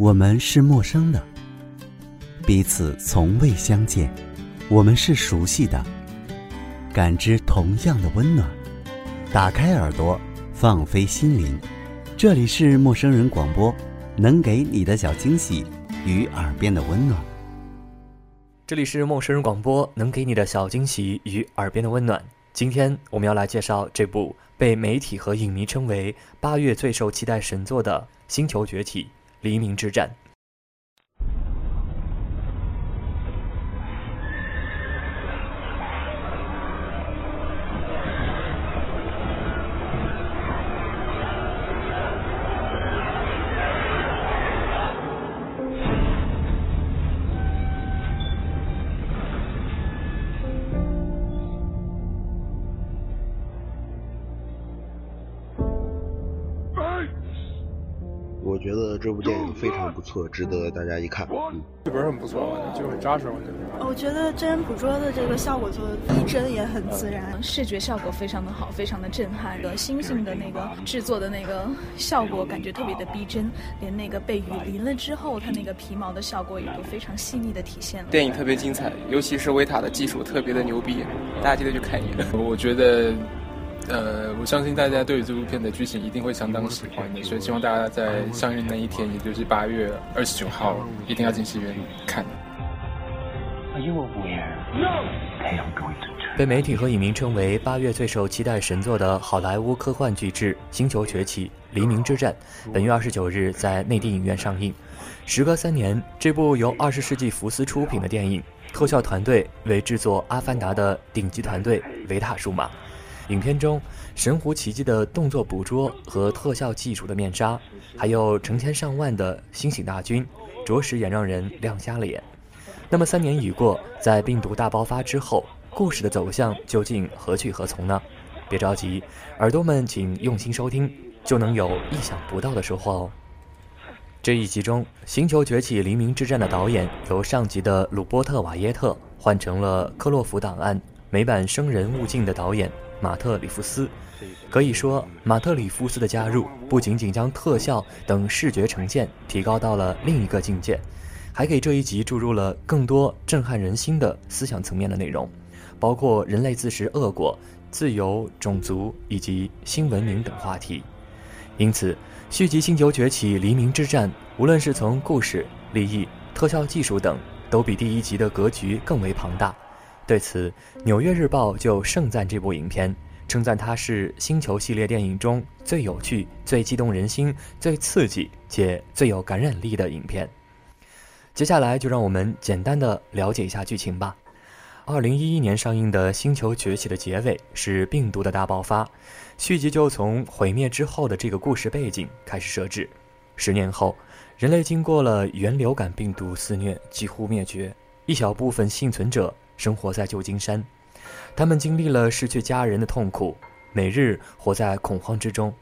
我们是陌生的，彼此从未相见；我们是熟悉的，感知同样的温暖。打开耳朵，放飞心灵，这里是陌生人广播，能给你的小惊喜与耳边的温暖。这里是陌生人广播，能给你的小惊喜与耳边的温暖。今天我们要来介绍这部被媒体和影迷称为八月最受期待神作的《星球崛起：黎明之战》。这部电影非常不错，值得大家一看。嗯，剧本很不错，就很扎实，我觉得。我觉得真人捕捉的这个效果做的逼真，也很自然，视觉效果非常的好，非常的震撼。星星的那个制作的那个效果，感觉特别的逼真，连那个被雨淋了之后，它那个皮毛的效果也都非常细腻的体现了。电影特别精彩，尤其是维塔的技术特别的牛逼，大家记得去看一眼。我觉得。呃，我相信大家对于这部片的剧情一定会相当喜欢的，所以希望大家在上映那一天，也就是八月二十九号，一定要进戏院看。被媒体和影迷称为八月最受期待神作的好莱坞科幻巨制《星球崛起：黎明之战》，本月二十九日在内地影院上映。时隔三年，这部由二十世纪福斯出品的电影，特效团队为制作《阿凡达》的顶级团队维塔数码。影片中神乎其技的动作捕捉和特效技术的面纱，还有成千上万的星星大军，着实也让人亮瞎了眼。那么三年已过，在病毒大爆发之后，故事的走向究竟何去何从呢？别着急，耳朵们请用心收听，就能有意想不到的收获哦。这一集中，《星球崛起：黎明之战》的导演由上集的鲁波特·瓦耶特换成了《克洛弗档案》美版《生人勿近》的导演。马特里夫斯，可以说，马特里夫斯的加入不仅仅将特效等视觉呈现提高到了另一个境界，还给这一集注入了更多震撼人心的思想层面的内容，包括人类自食恶果、自由、种族以及新文明等话题。因此，续集《星球崛起：黎明之战》，无论是从故事、利益、特效技术等，都比第一集的格局更为庞大。对此，《纽约日报》就盛赞这部影片，称赞它是星球系列电影中最有趣、最激动人心、最刺激且最有感染力的影片。接下来就让我们简单的了解一下剧情吧。二零一一年上映的《星球崛起》的结尾是病毒的大爆发，续集就从毁灭之后的这个故事背景开始设置。十年后，人类经过了原流感病毒肆虐，几乎灭绝，一小部分幸存者。生活在旧金山，他们经历了失去家人的痛苦，每日活在恐慌之中。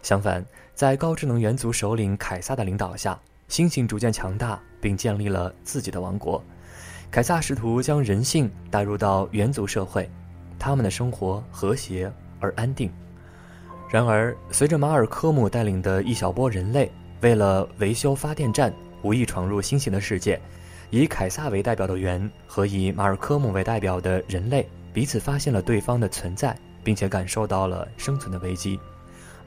相反，在高智能猿族首领凯撒的领导下，猩猩逐渐强大，并建立了自己的王国。凯撒试图将人性带入到猿族社会，他们的生活和谐而安定。然而，随着马尔科姆带领的一小波人类为了维修发电站，无意闯入猩猩的世界。以凯撒为代表的猿和以马尔科姆为代表的人类彼此发现了对方的存在，并且感受到了生存的危机。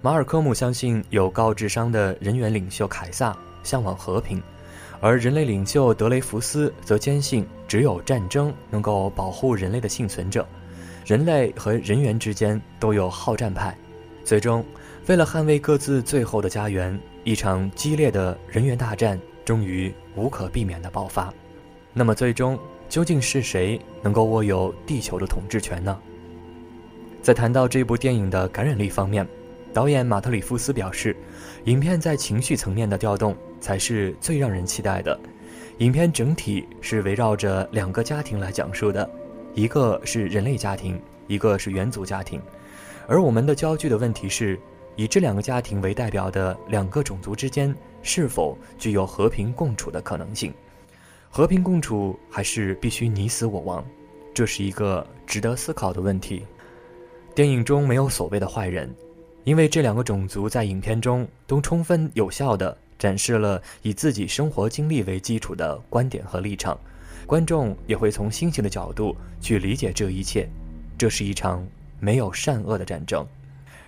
马尔科姆相信有高智商的人猿领袖凯撒向往和平，而人类领袖德雷福斯则坚信只有战争能够保护人类的幸存者。人类和人猿之间都有好战派，最终为了捍卫各自最后的家园，一场激烈的人猿大战。终于无可避免的爆发，那么最终究竟是谁能够握有地球的统治权呢？在谈到这部电影的感染力方面，导演马特里夫斯表示，影片在情绪层面的调动才是最让人期待的。影片整体是围绕着两个家庭来讲述的，一个是人类家庭，一个是猿族家庭，而我们的焦距的问题是。以这两个家庭为代表的两个种族之间是否具有和平共处的可能性？和平共处还是必须你死我亡？这是一个值得思考的问题。电影中没有所谓的坏人，因为这两个种族在影片中都充分有效地展示了以自己生活经历为基础的观点和立场，观众也会从星星的角度去理解这一切。这是一场没有善恶的战争。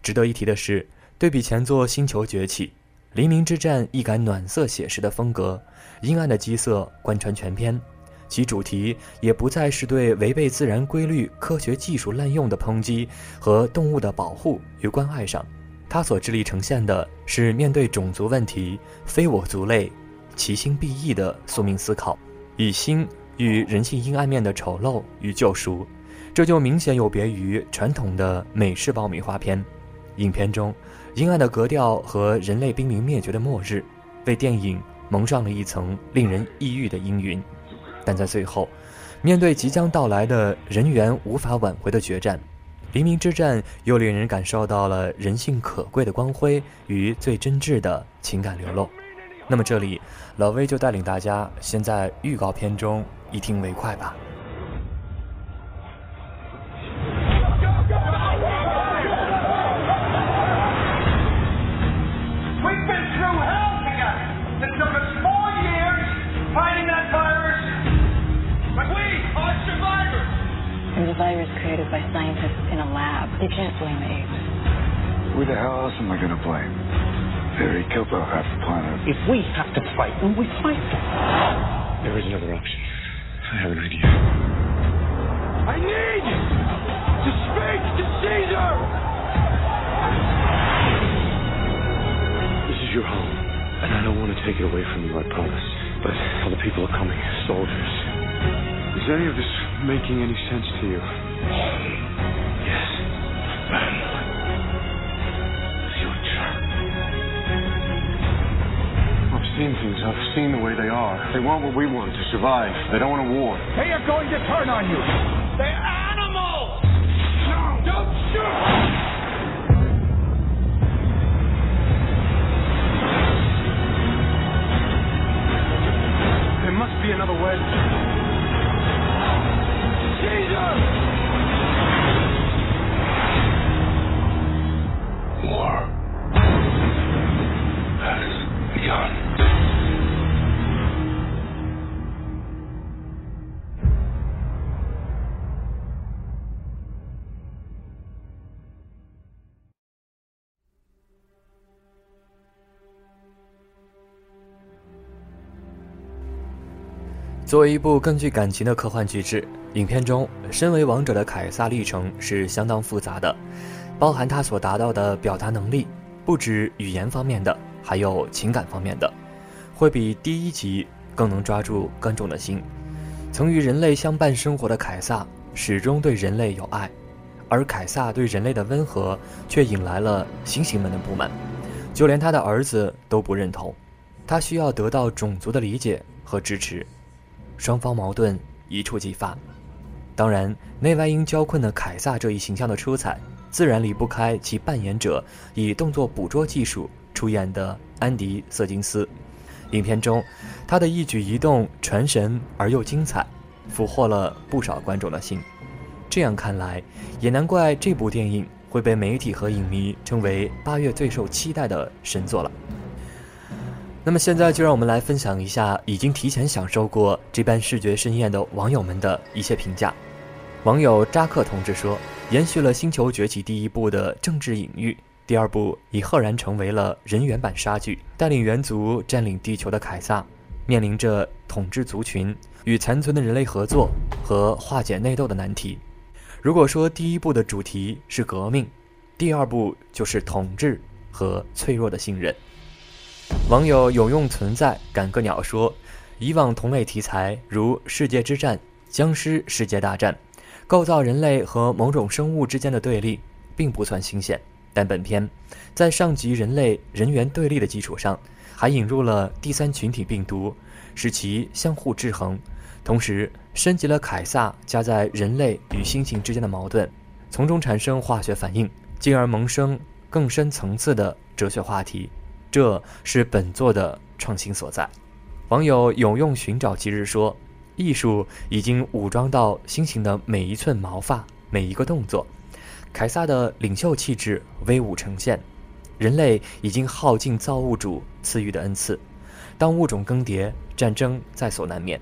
值得一提的是，对比前作《星球崛起》，《黎明之战》一改暖色写实的风格，阴暗的基色贯穿全篇。其主题也不再是对违背自然规律、科学技术滥用的抨击和动物的保护与关爱上，它所致力呈现的是面对种族问题“非我族类，其心必异”的宿命思考，以心与人性阴暗面的丑陋与救赎。这就明显有别于传统的美式爆米花片。影片中阴暗的格调和人类濒临灭绝的末日，为电影蒙上了一层令人抑郁的阴云。但在最后，面对即将到来的人员无法挽回的决战，黎明之战又令人感受到了人性可贵的光辉与最真挚的情感流露。那么这里，老威就带领大家先在预告片中一听为快吧。Take it away from you, I promise. But other people are coming, soldiers. Is any of this making any sense to you? Yes. Future. I've seen things. I've seen the way they are. They want what we want to survive. They don't want a war. They are going to turn on you. 作为一部更具感情的科幻巨制，影片中身为王者的凯撒历程是相当复杂的，包含他所达到的表达能力，不止语言方面的，还有情感方面的，会比第一集更能抓住观众的心。曾与人类相伴生活的凯撒始终对人类有爱，而凯撒对人类的温和却引来了猩猩们的不满，就连他的儿子都不认同，他需要得到种族的理解和支持。双方矛盾一触即发，当然，内外因交困的凯撒这一形象的出彩，自然离不开其扮演者以动作捕捉技术出演的安迪·瑟金斯。影片中，他的一举一动传神而又精彩，俘获了不少观众的心。这样看来，也难怪这部电影会被媒体和影迷称为八月最受期待的神作了。那么现在就让我们来分享一下已经提前享受过这般视觉盛宴的网友们的一些评价。网友扎克同志说：“延续了《星球崛起》第一部的政治隐喻，第二部已赫然成为了人猿版杀剧。带领猿族占领地球的凯撒，面临着统治族群与残存的人类合作和化解内斗的难题。如果说第一部的主题是革命，第二部就是统治和脆弱的信任。”网友有用存在赶个鸟说：“以往同类题材如世界之战、僵尸世界大战，构造人类和某种生物之间的对立，并不算新鲜。但本片在上级人类人猿对立的基础上，还引入了第三群体病毒，使其相互制衡，同时升级了凯撒加在人类与猩猩之间的矛盾，从中产生化学反应，进而萌生更深层次的哲学话题。”这是本作的创新所在。网友有用寻找其日说：“艺术已经武装到猩猩的每一寸毛发、每一个动作，凯撒的领袖气质威武呈现。人类已经耗尽造物主赐予的恩赐。当物种更迭，战争在所难免。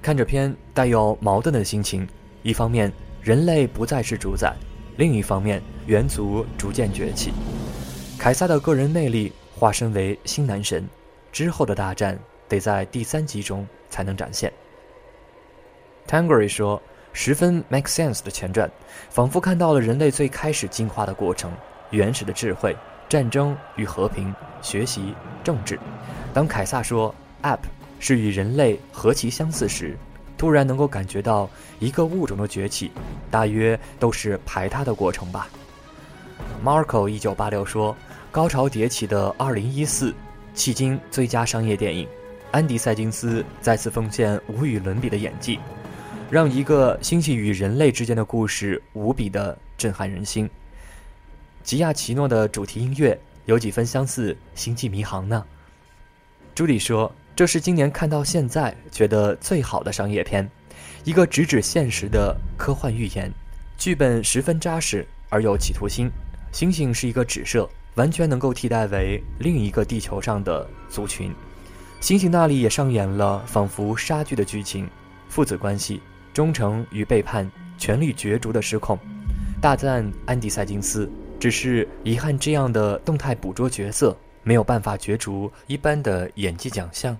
看着片带有矛盾的心情，一方面人类不再是主宰，另一方面猿族逐渐崛起。凯撒的个人魅力化身为新男神，之后的大战得在第三集中才能展现。Tangery 说：“十分 make sense 的前传，仿佛看到了人类最开始进化的过程，原始的智慧、战争与和平、学习、政治。当凯撒说 ‘app’ 是与人类何其相似时，突然能够感觉到一个物种的崛起，大约都是排他的过程吧。”Marco 一九八六说：“高潮迭起的二零一四，迄今最佳商业电影，安迪·塞金斯再次奉献无与伦比的演技。”让一个星系与人类之间的故事无比的震撼人心。吉亚奇诺的主题音乐有几分相似《星际迷航》呢？朱莉说：“这是今年看到现在觉得最好的商业片，一个直指现实的科幻寓言，剧本十分扎实而有企图心。星星是一个指涉，完全能够替代为另一个地球上的族群。星星那里也上演了仿佛杀剧的剧情，父子关系。”忠诚与背叛，权力角逐的失控，大赞安迪·塞金斯。只是遗憾，这样的动态捕捉角色没有办法角逐一般的演技奖项。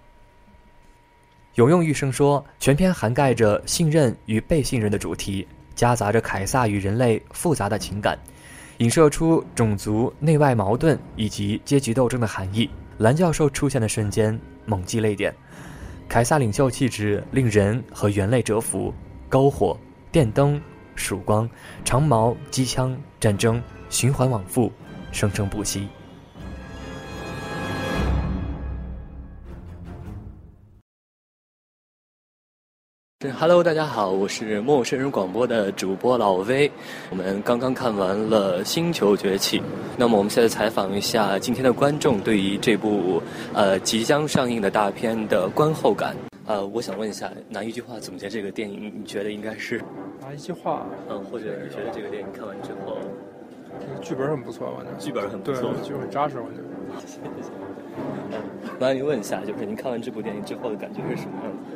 有用玉生说，全片涵盖着信任与被信任的主题，夹杂着凯撒与人类复杂的情感，影射出种族内外矛盾以及阶级斗争的含义。蓝教授出现的瞬间，猛击泪点。凯撒领袖气质令人和猿类折服，篝火、电灯、曙光、长矛、机枪、战争循环往复，生生不息。Hello，大家好，我是陌生人广播的主播老威。我们刚刚看完了《星球崛起》，那么我们现在采访一下今天的观众对于这部呃即将上映的大片的观后感。呃，我想问一下，拿一句话总结这个电影，你觉得应该是？拿一句话？嗯，或者你觉得这个电影看完之后，这个剧本很不错，反正剧本很不错，剧本扎实，我觉得。谢谢谢谢。麻烦您问一下，就是您看完这部电影之后的感觉是什么样的？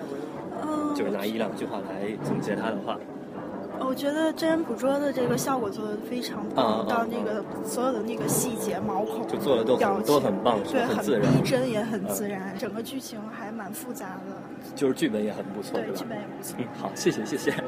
就是拿一两句话来总结他的话，我觉得真人捕捉的这个效果做的非常棒，到那个所有的那个细节、毛孔，就做的都很都很棒，对，很逼真也很自然，整个剧情还蛮复杂的，就是剧本也很不错，对，剧本也不错。嗯，好，谢谢谢谢。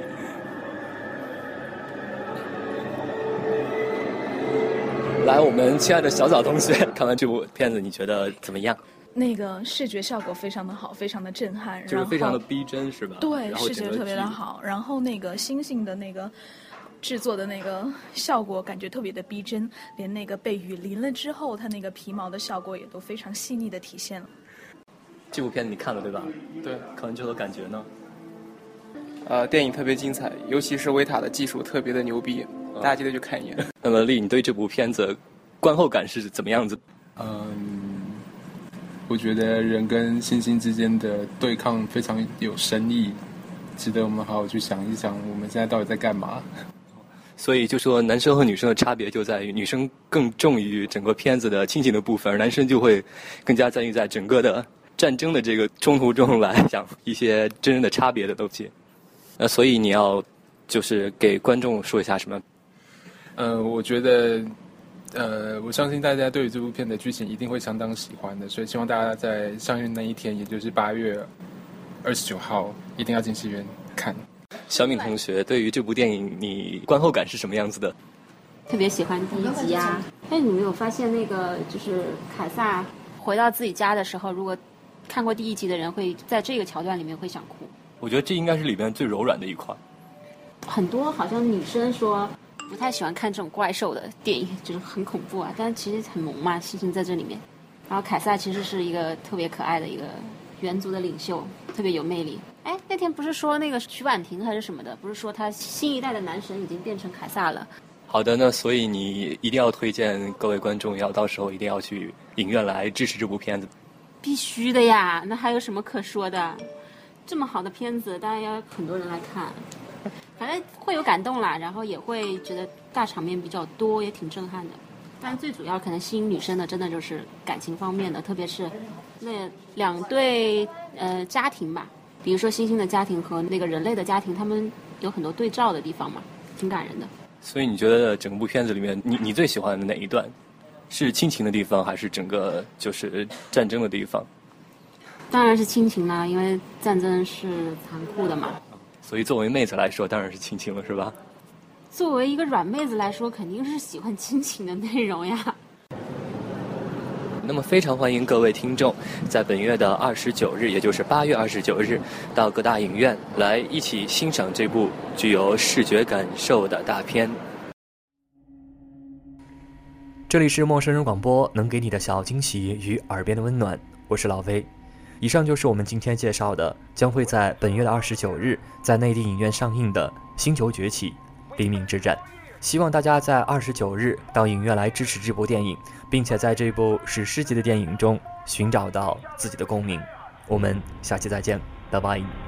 来，我们亲爱的小枣同学，看完这部片子你觉得怎么样？那个视觉效果非常的好，非常的震撼，就是非常的逼真，是吧？对，视觉特别的好。然后那个星星的那个制作的那个效果，感觉特别的逼真，连那个被雨淋了之后，它那个皮毛的效果也都非常细腻的体现了。这部片子你看了对吧？对，看完之后感觉呢？呃，电影特别精彩，尤其是维塔的技术特别的牛逼，大家记得去看一眼。那么丽，你对这部片子观后感是怎么样子？嗯。我觉得人跟星星之间的对抗非常有深意，值得我们好好去想一想，我们现在到底在干嘛？所以就说男生和女生的差别就在于，女生更重于整个片子的亲情的部分，而男生就会更加在意在整个的战争的这个冲突中来讲一些真正的差别的东西。那所以你要就是给观众说一下什么？呃，我觉得。呃，我相信大家对于这部片的剧情一定会相当喜欢的，所以希望大家在上映那一天，也就是八月二十九号，一定要进戏院看。小敏同学，对于这部电影，你观后感是什么样子的？特别喜欢第一集啊！哎，你没有发现那个就是凯撒回到自己家的时候，如果看过第一集的人会在这个桥段里面会想哭。我觉得这应该是里面最柔软的一块。很多好像女生说。不太喜欢看这种怪兽的电影，就是很恐怖啊。但其实很萌嘛，星星在这里面。然后凯撒其实是一个特别可爱的一个猿族的领袖，特别有魅力。哎，那天不是说那个曲婉婷还是什么的，不是说他新一代的男神已经变成凯撒了？好的，那所以你一定要推荐各位观众，要到时候一定要去影院来支持这部片子。必须的呀，那还有什么可说的？这么好的片子，当然要很多人来看。反正会有感动啦，然后也会觉得大场面比较多，也挺震撼的。但最主要可能吸引女生的，真的就是感情方面的，特别是那两对呃家庭吧，比如说星星的家庭和那个人类的家庭，他们有很多对照的地方嘛，挺感人的。所以你觉得整部片子里面，你你最喜欢的哪一段？是亲情的地方，还是整个就是战争的地方？当然是亲情啦，因为战争是残酷的嘛。所以作为妹子来说，当然是亲情了，是吧？作为一个软妹子来说，肯定是喜欢亲情的内容呀。那么，非常欢迎各位听众在本月的二十九日，也就是八月二十九日，到各大影院来一起欣赏这部具有视觉感受的大片。这里是陌生人广播，能给你的小惊喜与耳边的温暖，我是老威。以上就是我们今天介绍的，将会在本月的二十九日在内地影院上映的《星球崛起：黎明之战》。希望大家在二十九日到影院来支持这部电影，并且在这部史诗级的电影中寻找到自己的共鸣。我们下期再见，拜拜。